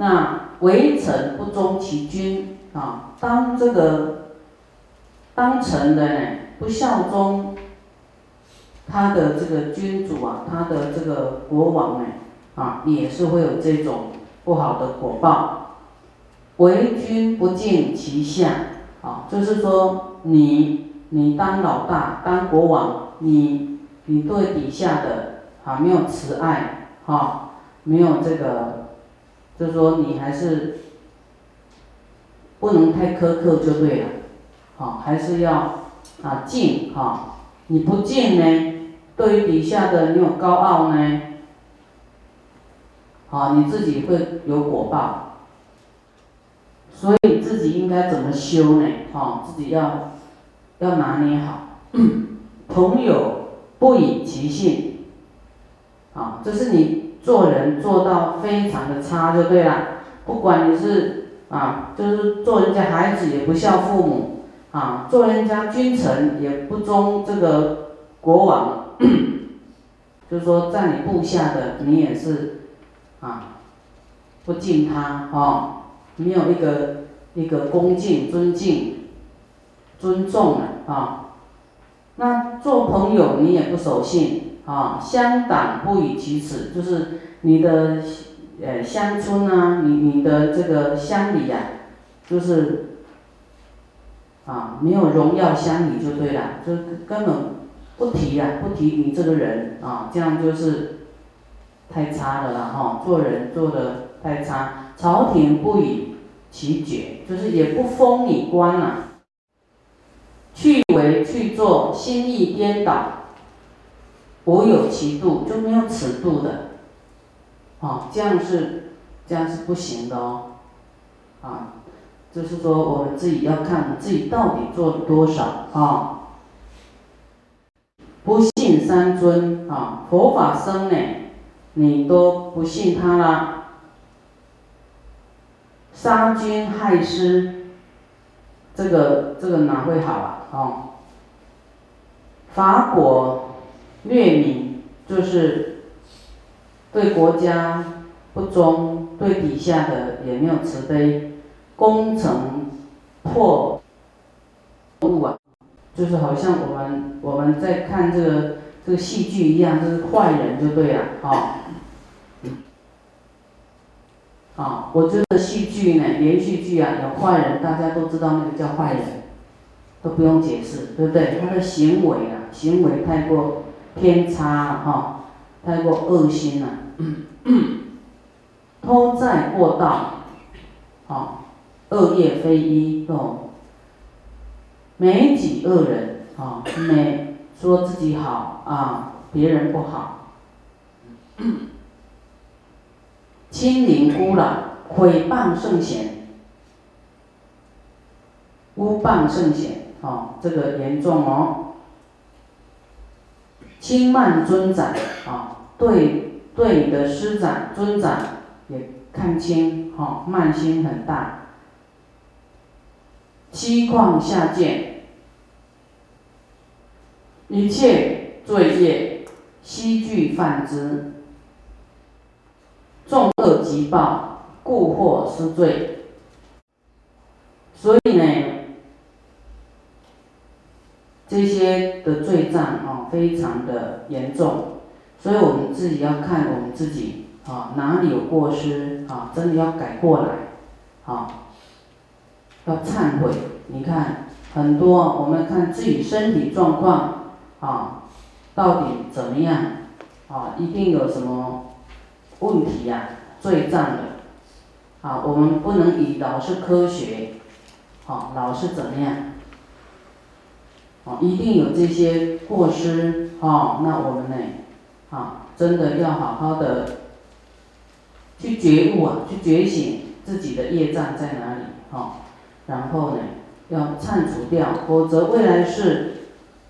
那为臣不忠其君啊，当这个当臣的呢不效忠他的这个君主啊，他的这个国王呢啊，也是会有这种不好的果报。为君不敬其下啊，就是说你你当老大当国王，你你对底下的啊没有慈爱哈，没有这个。就说，你还是不能太苛刻就对了，好，还是要啊敬哈。你不敬呢，对于底下的你有高傲呢，好，你自己会有果报。所以自己应该怎么修呢？哈，自己要要拿捏好。朋友不以其信，啊，这是你。做人做到非常的差就对了，不管你是啊，就是做人家孩子也不孝父母啊，做人家君臣也不忠这个国王，就是说在你部下的你也是啊，不敬他哦，没有一个一个恭敬、尊敬、尊重啊，那做朋友你也不守信。啊，乡党不以其耻，就是你的呃乡村啊，你你的这个乡里呀，就是啊没有荣耀乡里就对了，就根本不提呀，不提你这个人啊，这样就是太差的了哈，做人做的太差，朝廷不以其爵，就是也不封你官呐，去为去做，心意颠倒。我有其度，就没有尺度的，啊，这样是这样是不行的哦，啊，就是说我们自己要看自己到底做了多少啊。不信三尊啊，佛法僧呢，你都不信他了，杀君害师，这个这个哪会好啊？哦，法果。虐民就是对国家不忠，对底下的也没有慈悲，攻城破物啊，就是好像我们我们在看这个这个戏剧一样，就是坏人就对了，啊，啊，我觉得戏剧呢，连续剧啊，有坏人，大家都知道那个叫坏人，都不用解释，对不对？他的行为啊，行为太过。偏差哈，太过恶心了，偷债过道，好，恶业非一哦，没几恶人啊，没说自己好啊，别人不好，亲邻孤老，毁谤圣贤，诬谤圣贤，哦，这个严重哦。轻慢尊长啊，对对你的师长尊长也看清哈，慢心很大。七况下贱，一切罪业悉具犯之，众恶极报，故获失罪。所以呢。这些的罪障啊，非常的严重，所以我们自己要看我们自己啊，哪里有过失啊，真的要改过来，啊，要忏悔。你看很多，我们看自己身体状况啊，到底怎么样啊？一定有什么问题呀？罪障的啊，我们不能以老是科学，好，老是怎么样？啊，一定有这些过失啊，那我们呢，啊，真的要好好的去觉悟啊，去觉醒自己的业障在哪里啊，然后呢，要忏除掉，否则未来是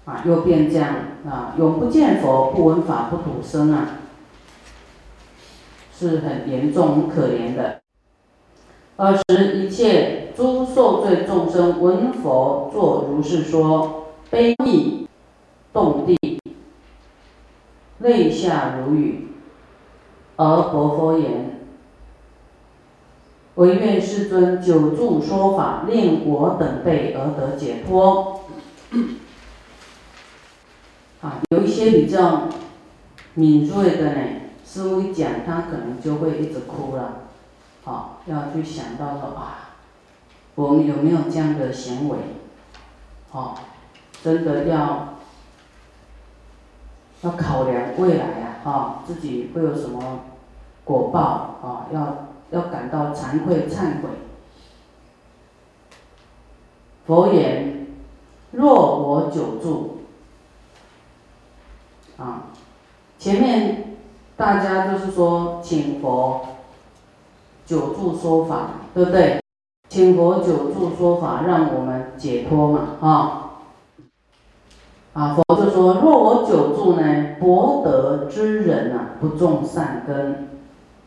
啊，又变这样啊，永不见佛，不闻法，不吐生啊，是很严重、很可怜的。二十一切诸受罪众生闻佛作如是说。悲泣动地，泪下如雨，而佛佛言：唯愿世尊久住说法，令我等辈而得解脱。啊，有一些比较敏锐的呢，师傅一讲，他可能就会一直哭了。啊，要去想到说啊，我们有没有这样的行为？哦，真的要要考量未来啊，啊，自己会有什么果报啊？要要感到惭愧忏悔。佛言：若我久住，啊，前面大家就是说请佛久住说法，对不对？请佛久住说法，让我们解脱嘛，啊，啊，佛就说：若我久住呢，博德之人啊，不种善根，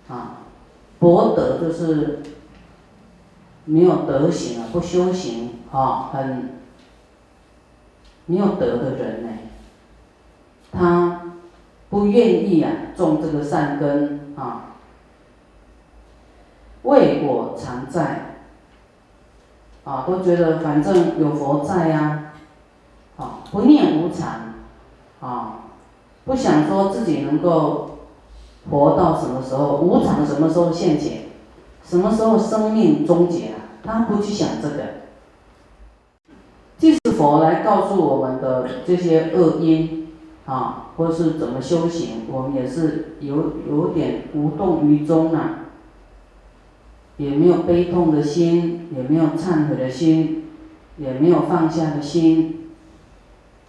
啊，博德就是没有德行啊，不修行啊，很没有德的人呢，他不愿意啊，种这个善根啊，为果常在。啊，都觉得反正有佛在呀，啊，啊不念无常，啊，不想说自己能够活到什么时候，无常什么时候现前，什么时候生命终结啊？他不去想这个。即使佛来告诉我们的这些恶因，啊，或是怎么修行，我们也是有有点无动于衷啊。也没有悲痛的心，也没有忏悔的心，也没有放下的心，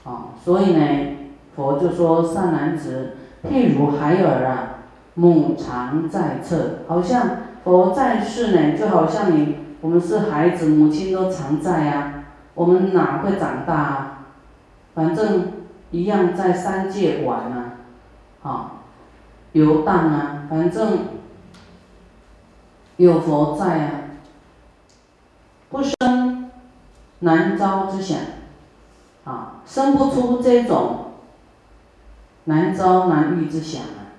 啊，所以呢，佛就说善男子，譬如孩儿啊，母常在侧，好像佛在世呢，就好像你我们是孩子，母亲都常在啊，我们哪会长大啊？反正一样在三界玩啊，啊，游荡啊，反正。有佛在啊，不生难招之想，啊，生不出这种难招难遇之想啊，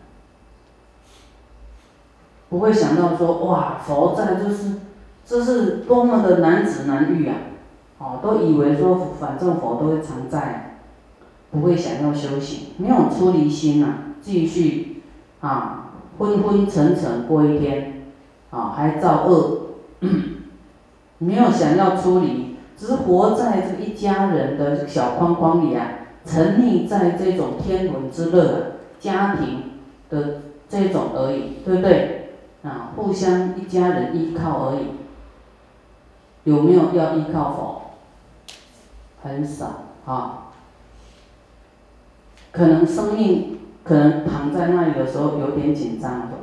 不会想到说哇，佛在就是这是多么的难子难遇啊，哦，都以为说反正佛都会常在，不会想要修行，没有出离心啊，继续啊昏昏沉沉过一天。啊，还造恶，没有想要出离，只是活在这一家人的小框框里啊，沉溺在这种天伦之乐、啊家庭的这种而已，对不对？啊，互相一家人依靠而已，有没有要依靠佛？很少啊，可能生命可能躺在那里的时候有点紧张的。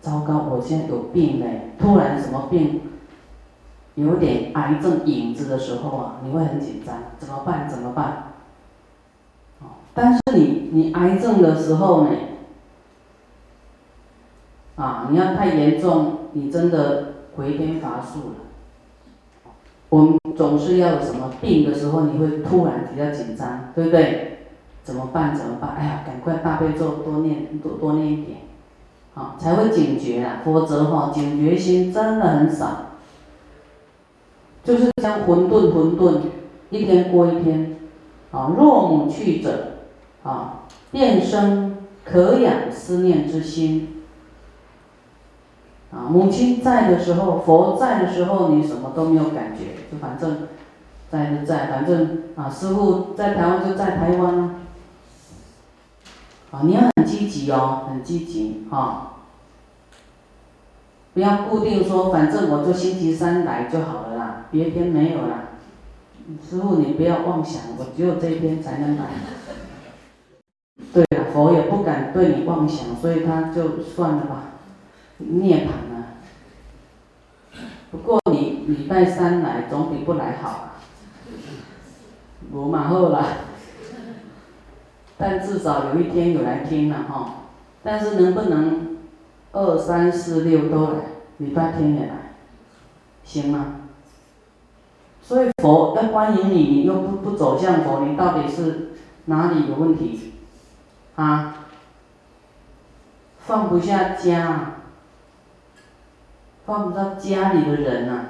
糟糕，我现在有病嘞！突然什么病，有点癌症影子的时候啊，你会很紧张，怎么办？怎么办？但是你你癌症的时候呢，啊，你要太严重，你真的回天乏术了。我们总是要有什么病的时候，你会突然比较紧张，对不对？怎么办？怎么办？哎呀，赶快大悲咒多念多多念一点。啊，才会警觉啊，否则哈，警觉心真的很少，就是将混沌混沌，一天过一天，啊，若母去者，啊，便生可养思念之心，啊，母亲在的时候，佛在的时候，你什么都没有感觉，就反正在就在，反正啊，师傅在台湾就在台湾啊。啊，你要很积极哦，很积极哈，不要固定说，反正我就星期三来就好了，别天没有啦。师傅，你不要妄想，我只有这一天才能来。对啊，佛也不敢对你妄想，所以他就算了吧，涅槃了。不过你礼拜三来总比不来好啊，我马后了。但至少有一天有来听了哈，但是能不能二三四六都来，礼拜天也来，行吗？所以佛要欢迎你，你又不不走向佛，你到底是哪里有问题？啊？放不下家，放不下家里的人呐，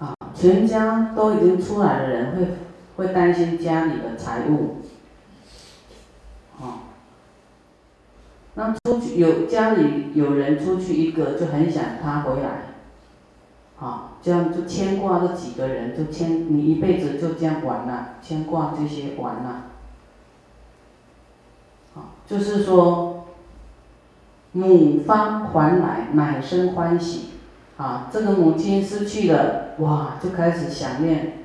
啊，全家都已经出来的人会会担心家里的财务，啊，那出去有家里有人出去一个就很想他回来，啊，这样就牵挂这几个人就牵你一辈子就这样完了，牵挂这些完了，啊，就是说。母方还来，乃生欢喜，啊，这个母亲失去了，哇，就开始想念，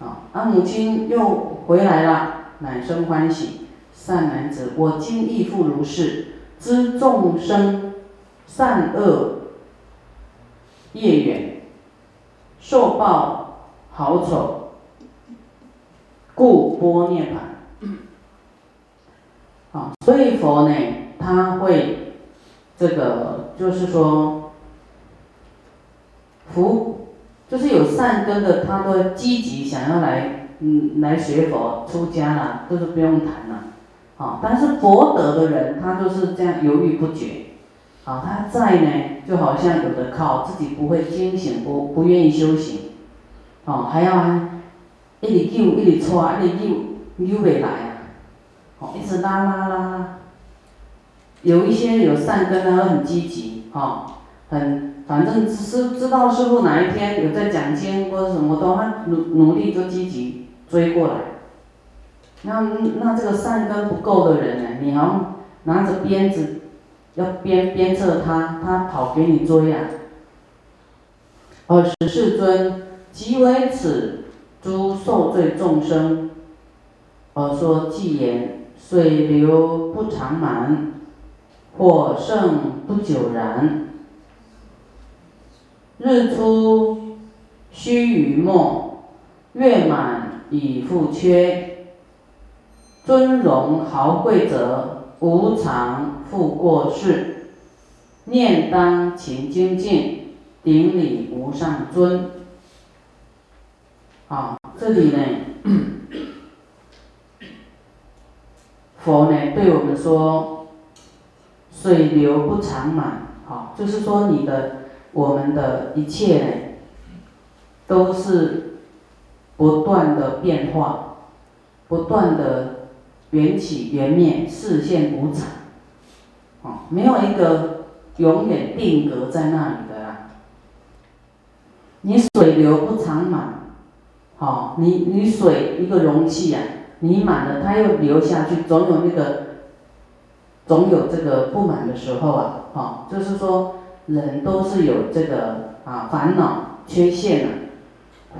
啊，啊，母亲又回来了，乃生欢喜。善男子，我今亦复如是，知众生善恶业缘，受报好丑，故波涅盘。啊，所以佛呢，他会。这个就是说，福就是有善根的，他都积极想要来，嗯，来学佛出家了，就是不用谈了，啊，但是博得的人，他就是这样犹豫不决，啊，他在呢，就好像有的靠自己不会惊醒，不不愿意修行，哦，还要一直揪，一直拖，一直救，救不来啊，哦，一直拉拉拉。有一些有善根的很积极，哦，很反正只是知道师傅哪一天有在讲经或者什么的话，努努力就积极追过来。那那这个善根不够的人呢，你好像拿着鞭子要鞭鞭策他，他跑给你追啊。而十世尊即为此诸受罪众生，而说偈言：水流不常满。火盛不久燃，日出须臾没，月满已复缺。尊荣豪贵者，无常复过世。念当勤精进，顶礼无上尊。好，这里呢，佛呢对我们说。水流不常满，好，就是说你的我们的一切呢，都是不断的变化，不断的缘起缘灭，视现无常，啊，没有一个永远定格在那里的啦。你水流不常满，好，你你水一个容器啊，你满了它又流下去，总有那个。总有这个不满的时候啊，哦，就是说人都是有这个啊烦恼缺陷啊。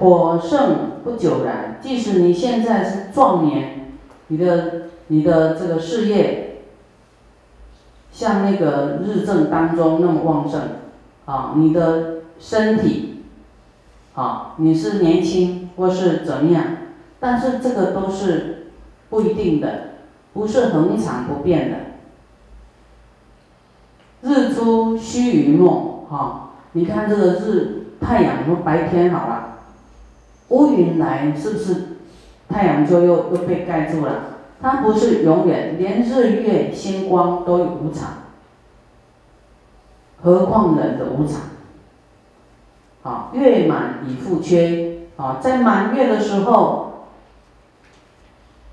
火盛不久燃，即使你现在是壮年，你的你的这个事业像那个日正当中那么旺盛，啊，你的身体，啊，你是年轻或是怎么样，但是这个都是不一定的，不是恒常不变的。日出须臾没，哈，你看这个日太阳说白天好了，乌云来是不是太阳就又又被盖住了？它不是永远，连日月星光都有无常，何况人的无常？好，月满已复缺，啊，在满月的时候，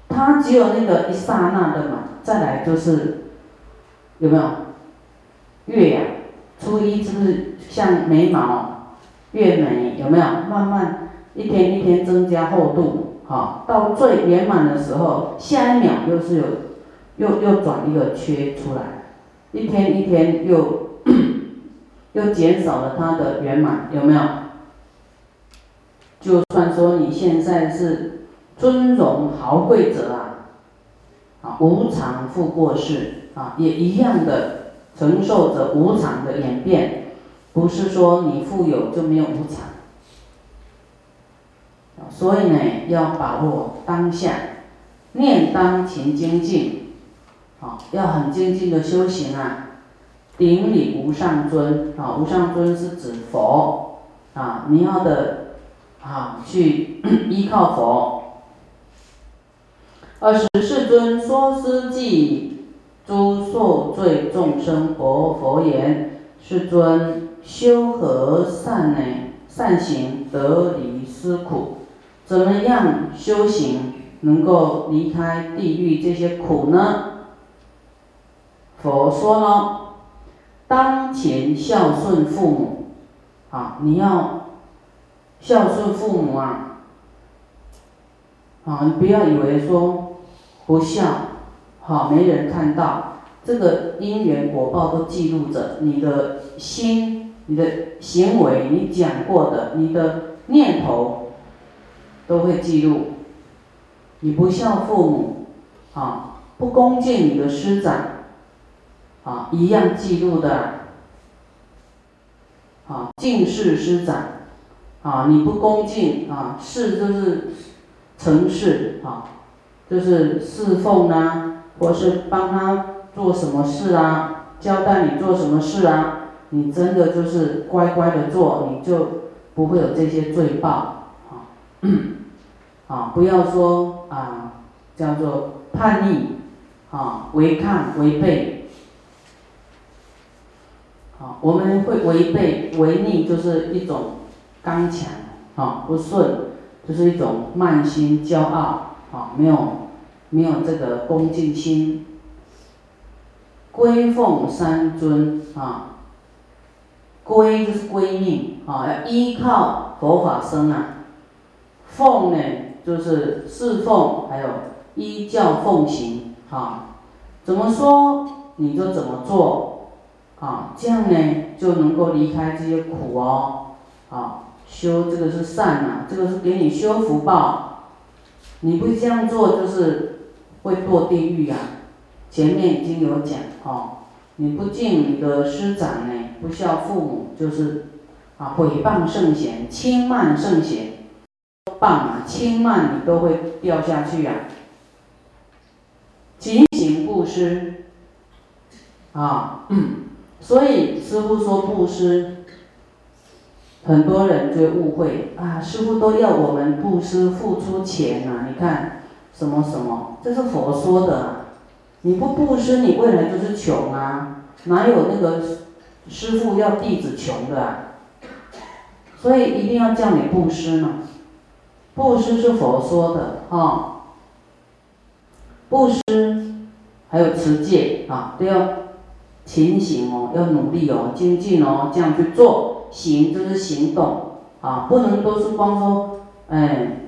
它只有那个一刹那的满，再来就是有没有？月呀，初一是不是像眉毛越美？有没有慢慢一天一天增加厚度？好，到最圆满的时候，下一秒又是有又又转一个缺出来，一天一天又 又减少了它的圆满，有没有？就算说你现在是尊荣豪贵者啊，啊无常复过世啊，也一样的。承受着无常的演变，不是说你富有就没有无常。所以呢，要把握当下，念当前精进，好，要很精进的修行啊。顶礼无上尊，啊，无上尊是指佛，啊，你要的，啊，去 依靠佛。二十世尊说思记。诸受罪众生，佛佛言：世尊，修何善呢？善行得离思苦，怎么样修行能够离开地狱这些苦呢？佛说了，当前孝顺父母，啊，你要孝顺父母啊，啊，你不要以为说不孝，好没人看到，这个因缘果报都记录着你的心。你的行为，你讲过的，你的念头，都会记录。你不孝父母，啊，不恭敬你的师长，啊，一样记录的。啊，敬事师长，啊，你不恭敬，啊，事就是成事，啊，就是侍奉啊，或是帮他做什么事啊，交代你做什么事啊。你真的就是乖乖的做，你就不会有这些罪报，啊，啊，不要说啊，叫做叛逆，啊，违抗、违背，啊，我们会违背、违逆，就是一种刚强，啊，不顺，就是一种慢心、骄傲，啊，没有没有这个恭敬心，归奉三尊，啊。归就是归命啊，要依靠佛法僧啊。奉呢就是侍奉，还有依教奉行啊。怎么说你就怎么做啊，这样呢就能够离开这些苦哦。啊，修这个是善呐，这个是给你修福报。你不这样做，就是会堕地狱啊。前面已经有讲哦。你不敬你的师长呢，不孝父母，就是啊毁谤圣贤，轻慢圣贤，谤啊轻慢你都会掉下去呀。勤行布施啊，所以师傅说布施，很多人就误会啊，师傅都要我们布施付出钱啊，你看什么什么，这是佛说的。你不布施，你未来就是穷啊！哪有那个师傅要弟子穷的啊？所以一定要叫你布施呢。布施是佛说的啊。布施还有持戒啊，都要勤行哦，要努力哦，精进哦，这样去做。行就是行动啊，不能都是光说哎，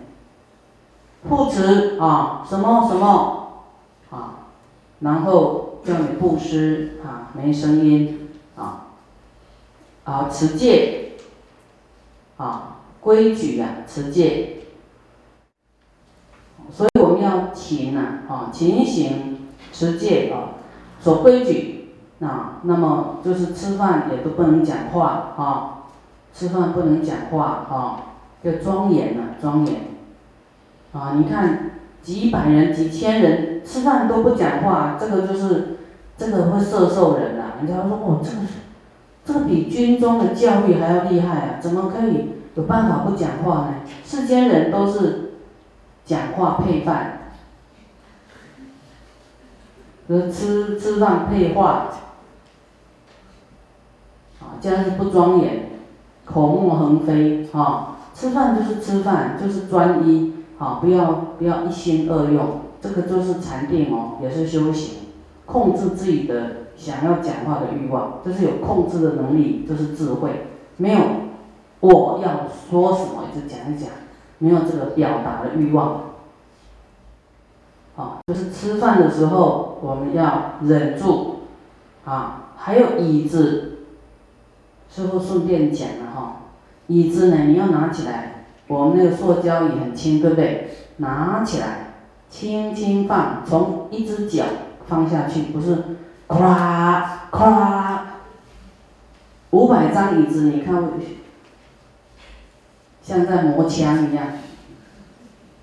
护持啊，什么什么啊。然后叫你布施啊，没声音啊，啊持戒啊规矩呀持戒，所以我们要勤呐啊勤行持戒啊守规矩啊，那么就是吃饭也都不能讲话啊，吃饭不能讲话啊，要庄严呐庄严啊，你看。几百人、几千人吃饭都不讲话，这个就是这个会摄受人呐。人家说哦，这个是这个比军中的教育还要厉害啊，怎么可以有办法不讲话呢？世间人都是讲话配饭，和吃吃饭配话，啊，这样是不庄严，口沫横飞啊。吃饭就是吃饭，就是专一。啊，不要不要一心二用，这个就是禅定哦，也是修行，控制自己的想要讲话的欲望，这是有控制的能力，这是智慧。没有我要说什么就讲一讲，没有这个表达的欲望。啊，就是吃饭的时候我们要忍住。啊，还有椅子，师傅顺便讲了哈，椅子呢你要拿起来。我们那个塑胶也很轻，对不对？拿起来，轻轻放，从一只脚放下去，不是，咵咵，五百张椅子，你看，像在磨枪一样，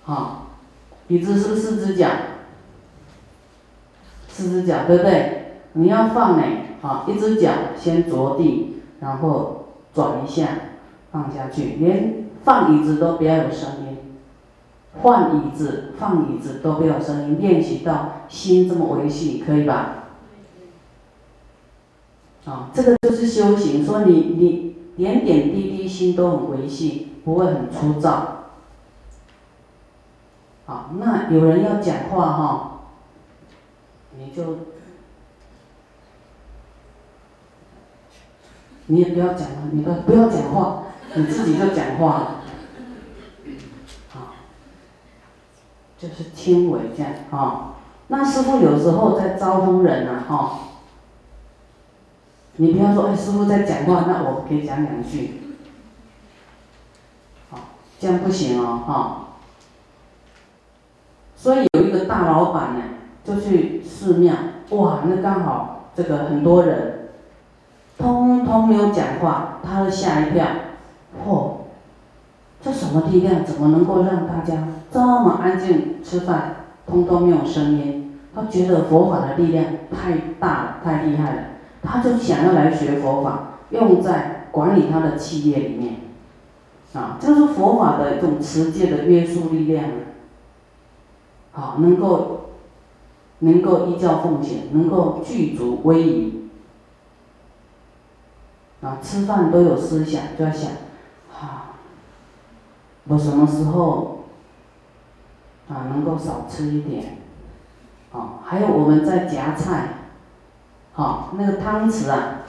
好，椅子是四只脚，四只脚，对不对？你要放呢，好，一只脚先着地，然后转一下，放下去，连。放椅子都不要有声音，换椅子、放椅子都不要有声音，练习到心这么维系，可以吧？啊，这个就是修行。说你你点点滴滴心都很维系，不会很粗糙。好，那有人要讲话哈，你就你也不要讲了，你不不要讲话，你自己就讲话。好，就是听我这样啊。那师傅有时候在招呼人啊，哈。你不要说，哎，师傅在讲话，那我可以讲两句。这样不行哦，哈。所以有一个大老板呢，就去寺庙，哇，那刚好这个很多人，通通没有讲话，他都吓一跳，嚯，这什么力量？怎么能够让大家这么安静吃饭，通通没有声音？他觉得佛法的力量太大了，太厉害了，他就想要来学佛法，用在管理他的企业里面，啊，这是佛法的一种持戒的约束力量啊。好，能够能够依教奉行，能够具足威仪，啊，吃饭都有思想，就要想，啊，我什么时候啊能够少吃一点，啊，还有我们在夹菜，好，那个汤匙啊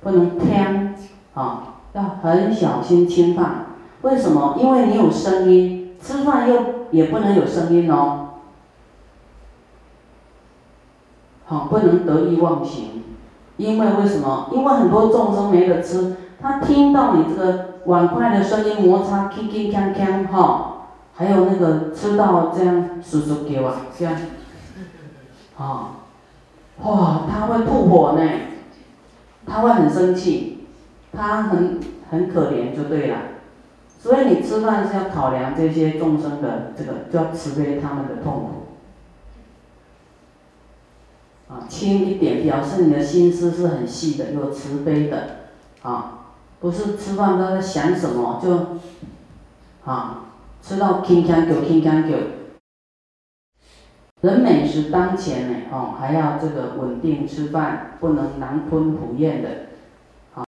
不能偏，啊，要很小心轻放，为什么？因为你有声音，吃饭又也不能有声音哦。好，不能得意忘形，因为为什么？因为很多众生没得吃，他听到你这个碗筷的声音摩擦，铿铿锵锵，哈，还有那个吃到这样叔叔给啊，这样，啊，哇，他会吐火呢，他会很生气，他很很可怜就对了，所以你吃饭是要考量这些众生的这个，就要慈悲他们的痛苦。啊，轻一点，表示你的心思是很细的，有慈悲的，啊，不是吃饭都在想什么就，啊，吃到轻香酒，轻香酒。人美食当前呢，哦，还要这个稳定吃饭，不能狼吞虎咽的。